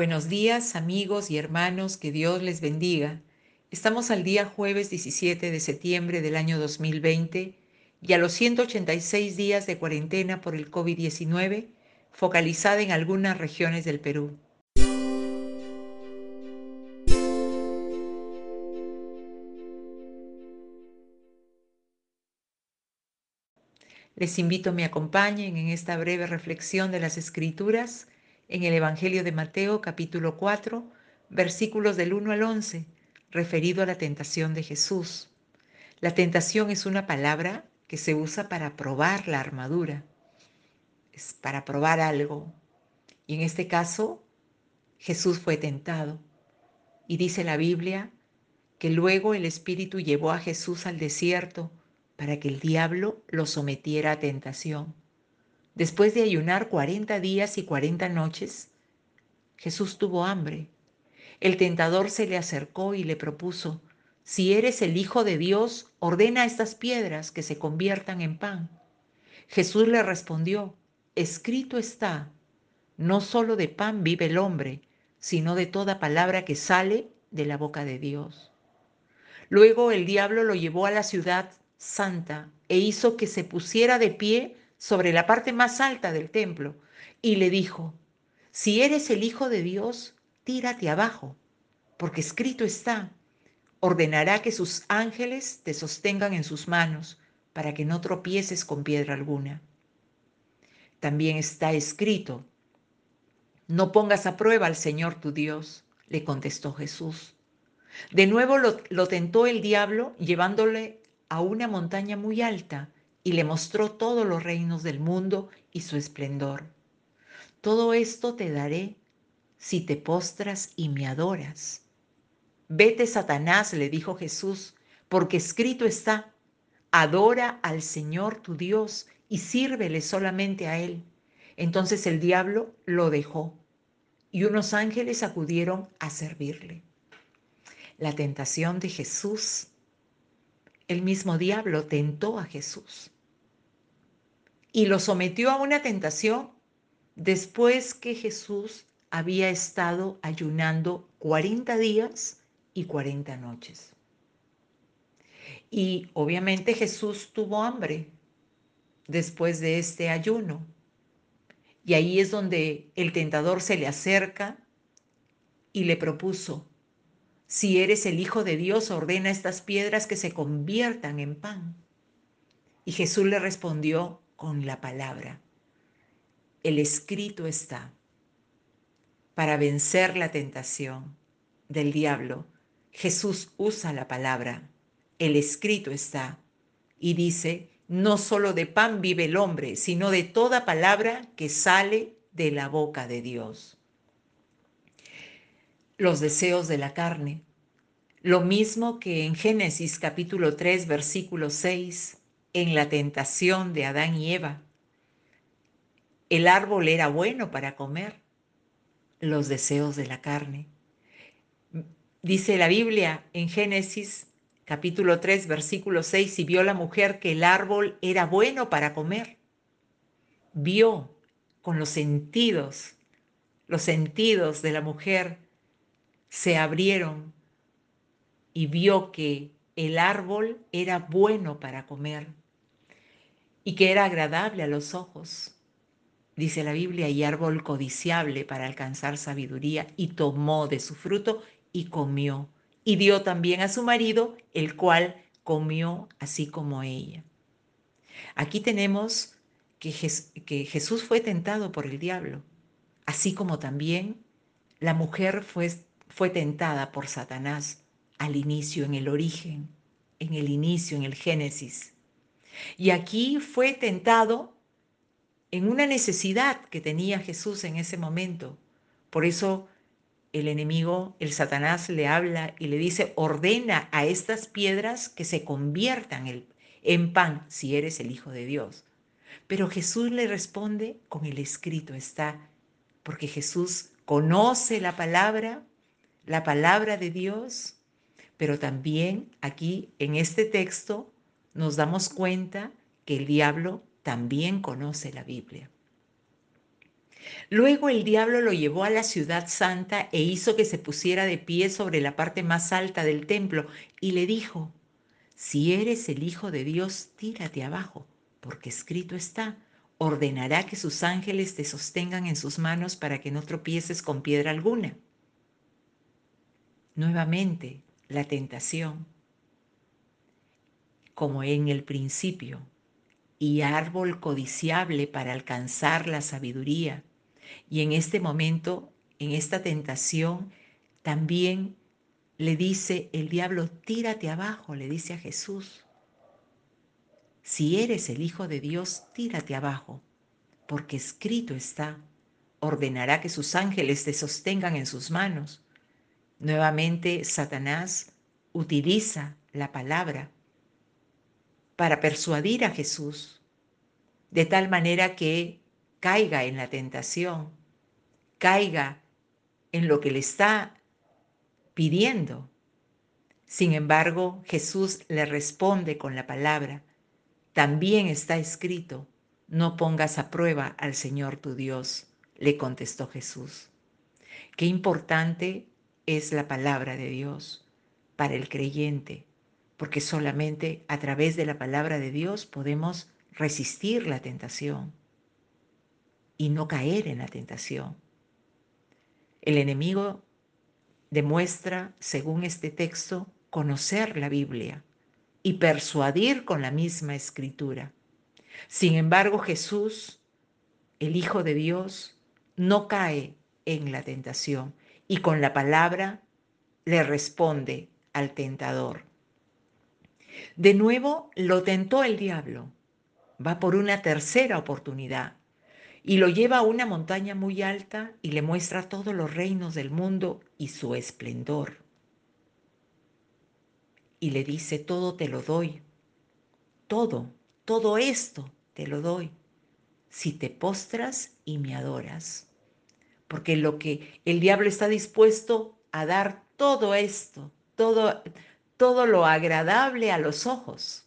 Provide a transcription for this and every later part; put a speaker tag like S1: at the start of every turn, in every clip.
S1: Buenos días amigos y hermanos, que Dios les bendiga. Estamos al día jueves 17 de septiembre del año 2020 y a los 186 días de cuarentena por el COVID-19 focalizada en algunas regiones del Perú. Les invito a me acompañen en esta breve reflexión de las Escrituras en el Evangelio de Mateo capítulo 4, versículos del 1 al 11, referido a la tentación de Jesús. La tentación es una palabra que se usa para probar la armadura, es para probar algo. Y en este caso, Jesús fue tentado. Y dice la Biblia que luego el Espíritu llevó a Jesús al desierto para que el diablo lo sometiera a tentación. Después de ayunar 40 días y 40 noches, Jesús tuvo hambre. El tentador se le acercó y le propuso, si eres el Hijo de Dios, ordena estas piedras que se conviertan en pan. Jesús le respondió, escrito está, no solo de pan vive el hombre, sino de toda palabra que sale de la boca de Dios. Luego el diablo lo llevó a la ciudad santa e hizo que se pusiera de pie sobre la parte más alta del templo y le dijo, si eres el Hijo de Dios, tírate abajo, porque escrito está, ordenará que sus ángeles te sostengan en sus manos para que no tropieces con piedra alguna. También está escrito, no pongas a prueba al Señor tu Dios, le contestó Jesús. De nuevo lo, tentó el diablo llevándole a una montaña muy alta y le mostró todos los reinos del mundo y su esplendor. Todo esto te daré si te postras y me adoras. Vete, Satanás, le dijo Jesús, porque escrito está, adora al Señor tu Dios y sírvele solamente a Él. Entonces el diablo lo dejó y unos ángeles acudieron a servirle. La tentación de Jesús el mismo diablo tentó a Jesús y lo sometió a una tentación después que Jesús había estado ayunando 40 días y 40 noches. Y obviamente Jesús tuvo hambre después de este ayuno. Y ahí es donde el tentador se le acerca y le propuso, si eres el Hijo de Dios, ordena estas piedras que se conviertan en pan. Y Jesús le respondió con la palabra. El escrito está. Para vencer la tentación del diablo, Jesús usa la palabra. El escrito está. Y dice, no solo de pan vive el hombre, sino de toda palabra que sale de la boca de Dios los deseos de la carne. Lo mismo que en Génesis capítulo 3, versículo 6, en la tentación de Adán y Eva. El árbol era bueno para comer, los deseos de la carne. Dice la Biblia en Génesis capítulo 3, versículo 6, y vio la mujer que el árbol era bueno para comer. Vio con los sentidos, los sentidos de la mujer se abrieron y vio que el árbol era bueno para comer y que era agradable a los ojos. Dice la Biblia, y árbol codiciable para alcanzar sabiduría, y tomó de su fruto y comió, y dio también a su marido, el cual comió así como ella. Aquí tenemos que, Jesús fue tentado por el diablo, así como también la mujer fue fue tentada por Satanás al inicio, en el origen, en el inicio, en el Génesis. Y aquí fue tentado en una necesidad que tenía Jesús en ese momento. Por eso el enemigo, el Satanás, le habla y le dice, ordena a estas piedras que se conviertan en pan si eres el Hijo de Dios. Pero Jesús le responde con el escrito está, porque Jesús conoce la palabra la palabra de Dios, pero también aquí en este texto nos damos cuenta que el diablo también conoce la Biblia. Luego el diablo lo llevó a la ciudad santa e hizo que se pusiera de pie sobre la parte más alta del templo y le dijo, si eres el Hijo de Dios, tírate abajo, porque escrito está, ordenará que sus ángeles te sostengan en sus manos para que no tropieces con piedra alguna. Nuevamente, la tentación, como en el principio, y árbol codiciable para alcanzar la sabiduría. Y en este momento, en esta tentación, también le dice el diablo, tírate abajo, le dice a Jesús. Si eres el Hijo de Dios, tírate abajo, porque escrito está, ordenará que sus ángeles te sostengan en sus manos. Nuevamente, Satanás utiliza la palabra para persuadir a Jesús, de tal manera que caiga en la tentación, caiga en lo que le está pidiendo. Sin embargo, Jesús le responde con la palabra, también está escrito, no pongas a prueba al Señor tu Dios, le contestó Jesús. Qué importante es la palabra de Dios para el creyente, porque solamente a través de la palabra de Dios podemos resistir la tentación y no caer en la tentación. El enemigo demuestra, según este texto, conocer la Biblia y persuadir con la misma escritura. Sin embargo, Jesús, el Hijo de Dios, no cae en la tentación y con la palabra le responde al tentador. De nuevo lo tentó el diablo. Va por una tercera oportunidad y lo lleva a una montaña muy alta y le muestra todos los reinos del mundo y su esplendor. Y le dice, todo te lo doy, todo, todo esto te lo doy, si te postras y me adoras. Porque lo que el diablo está dispuesto a dar todo esto, todo, todo lo agradable a los ojos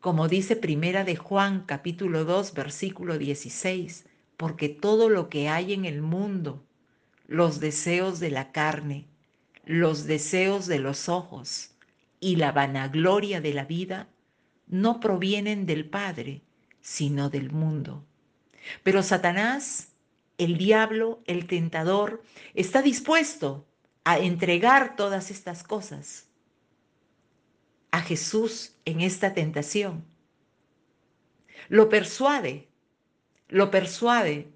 S1: como dice Primera de Juan capítulo 2 versículo 16, porque todo lo que hay en el mundo, los deseos de la carne, los deseos de los ojos y la vanagloria de la vida, no provienen del Padre, sino del mundo. Pero Satanás, el diablo, el tentador, está dispuesto a entregar todas estas cosas a Jesús en esta tentación. Lo persuade, lo persuade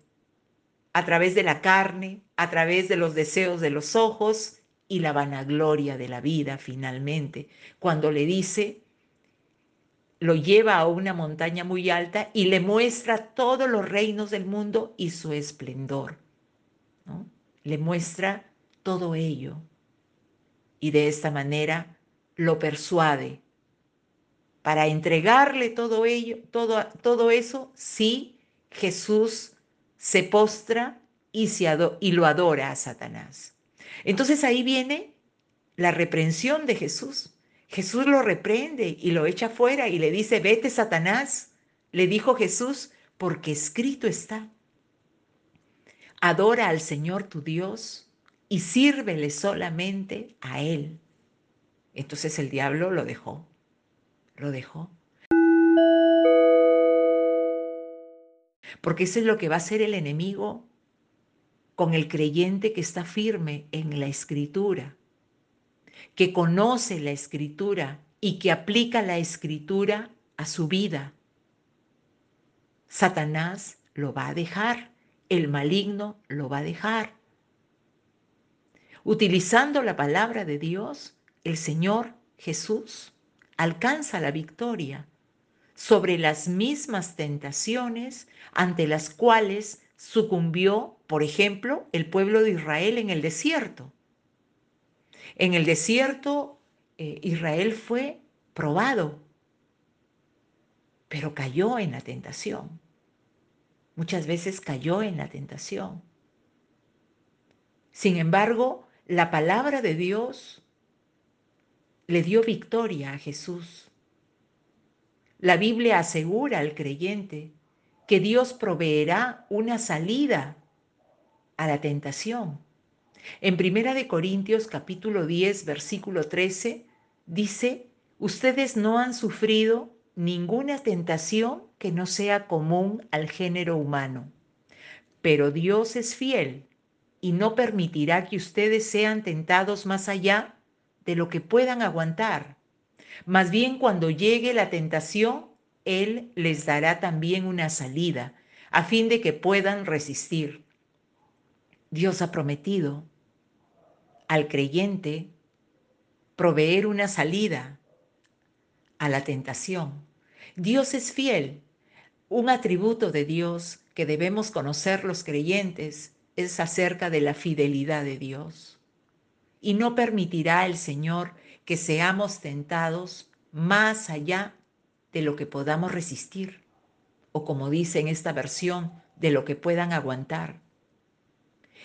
S1: a través de la carne, a través de los deseos de los ojos y la vanagloria de la vida finalmente, cuando le dice, lo lleva a una montaña muy alta y le muestra todos los reinos del mundo y su esplendor. Le muestra todo ello. Y de esta manera lo persuade para entregarle todo ello, todo, todo eso, si Jesús se postra y, se y lo adora a Satanás. Entonces ahí viene la reprensión de Jesús. Jesús lo reprende y lo echa fuera y le dice, vete Satanás, le dijo Jesús, porque escrito está. Adora al Señor tu Dios y sírvele solamente a Él. Entonces el diablo lo dejó, lo dejó. Porque eso es lo que va a hacer el enemigo con el creyente que está firme en la escritura, que conoce la escritura y que aplica la escritura a su vida. Satanás lo va a dejar, el maligno lo va a dejar. Utilizando la palabra de Dios, el Señor Jesús alcanza la victoria sobre las mismas tentaciones ante las cuales sucumbió, por ejemplo, el pueblo de Israel en el desierto. En el desierto eh, Israel fue probado, pero cayó en la tentación. Muchas veces cayó en la tentación. Sin embargo, la palabra de Dios le dio victoria a Jesús. La Biblia asegura al creyente que Dios proveerá una salida a la tentación. En Primera de Corintios capítulo 10, versículo 13 dice, "Ustedes no han sufrido ninguna tentación que no sea común al género humano, pero Dios es fiel y no permitirá que ustedes sean tentados más allá de lo que puedan aguantar. Más bien cuando llegue la tentación, Él les dará también una salida, a fin de que puedan resistir. Dios ha prometido al creyente proveer una salida a la tentación. Dios es fiel. Un atributo de Dios que debemos conocer los creyentes es acerca de la fidelidad de Dios. Y no permitirá el Señor que seamos tentados más allá de lo que podamos resistir, o como dice en esta versión, de lo que puedan aguantar.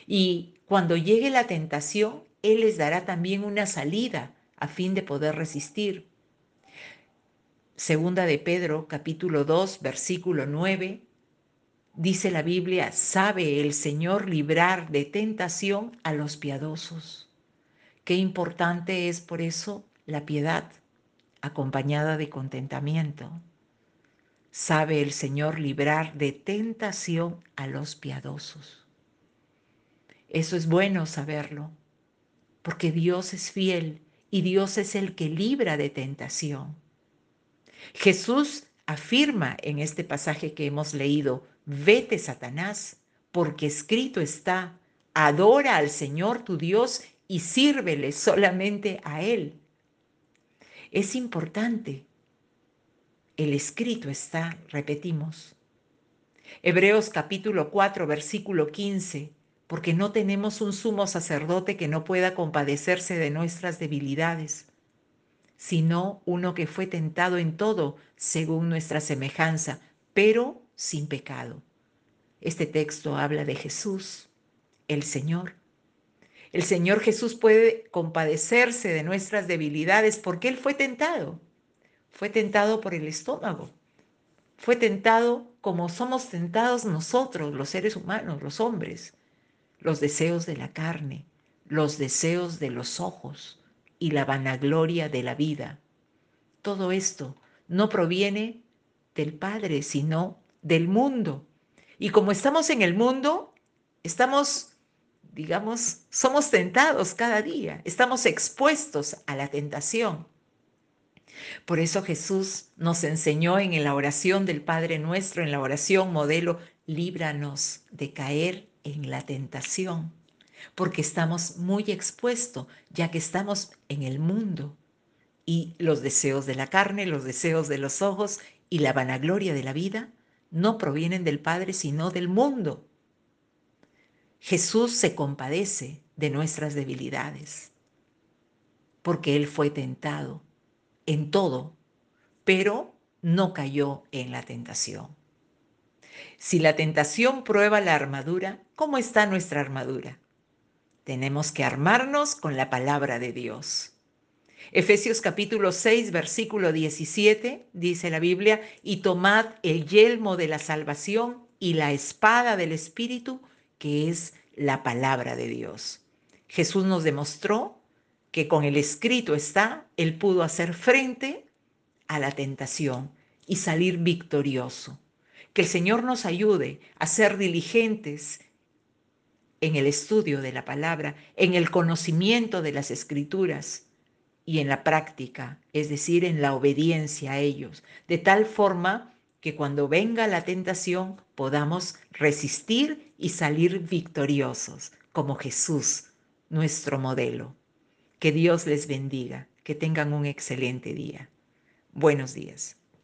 S1: Y cuando llegue la tentación, Él les dará también una salida a fin de poder resistir. Segunda de Pedro, capítulo 2, versículo 9, dice la Biblia, sabe el Señor librar de tentación a los piadosos. Qué importante es por eso la piedad acompañada de contentamiento. Sabe el Señor librar de tentación a los piadosos. Eso es bueno saberlo, porque Dios es fiel y Dios es el que libra de tentación. Jesús afirma en este pasaje que hemos leído, vete Satanás, porque escrito está, adora al Señor tu Dios y sírvele solamente a Él. Es importante. El escrito está, repetimos. Hebreos capítulo 4, versículo 15 porque no tenemos un sumo sacerdote que no pueda compadecerse de nuestras debilidades, sino uno que fue tentado en todo según nuestra semejanza, pero sin pecado. Este texto habla de Jesús, el Señor. El Señor Jesús puede compadecerse de nuestras debilidades porque Él fue tentado. Fue tentado por el estómago. Fue tentado como somos tentados nosotros, los seres humanos, los hombres los deseos de la carne, los deseos de los ojos y la vanagloria de la vida. Todo esto no proviene del Padre, sino del mundo. Y como estamos en el mundo, estamos, digamos, somos tentados cada día, estamos expuestos a la tentación. Por eso Jesús nos enseñó en la oración del Padre nuestro, en la oración modelo, líbranos de caer en la tentación, porque estamos muy expuestos, ya que estamos en el mundo y los deseos de la carne, los deseos de los ojos y la vanagloria de la vida no provienen del Padre, sino del mundo. Jesús se compadece de nuestras debilidades, porque Él fue tentado en todo, pero no cayó en la tentación. Si la tentación prueba la armadura, ¿cómo está nuestra armadura? Tenemos que armarnos con la palabra de Dios. Efesios capítulo 6, versículo 17, dice la Biblia, y tomad el yelmo de la salvación y la espada del Espíritu, que es la palabra de Dios. Jesús nos demostró que con el escrito está, Él pudo hacer frente a la tentación y salir victorioso. Que el Señor nos ayude a ser diligentes en el estudio de la palabra, en el conocimiento de las escrituras y en la práctica, es decir, en la obediencia a ellos, de tal forma que cuando venga la tentación podamos resistir y salir victoriosos, como Jesús, nuestro modelo. Que Dios les bendiga, que tengan un excelente día. Buenos días.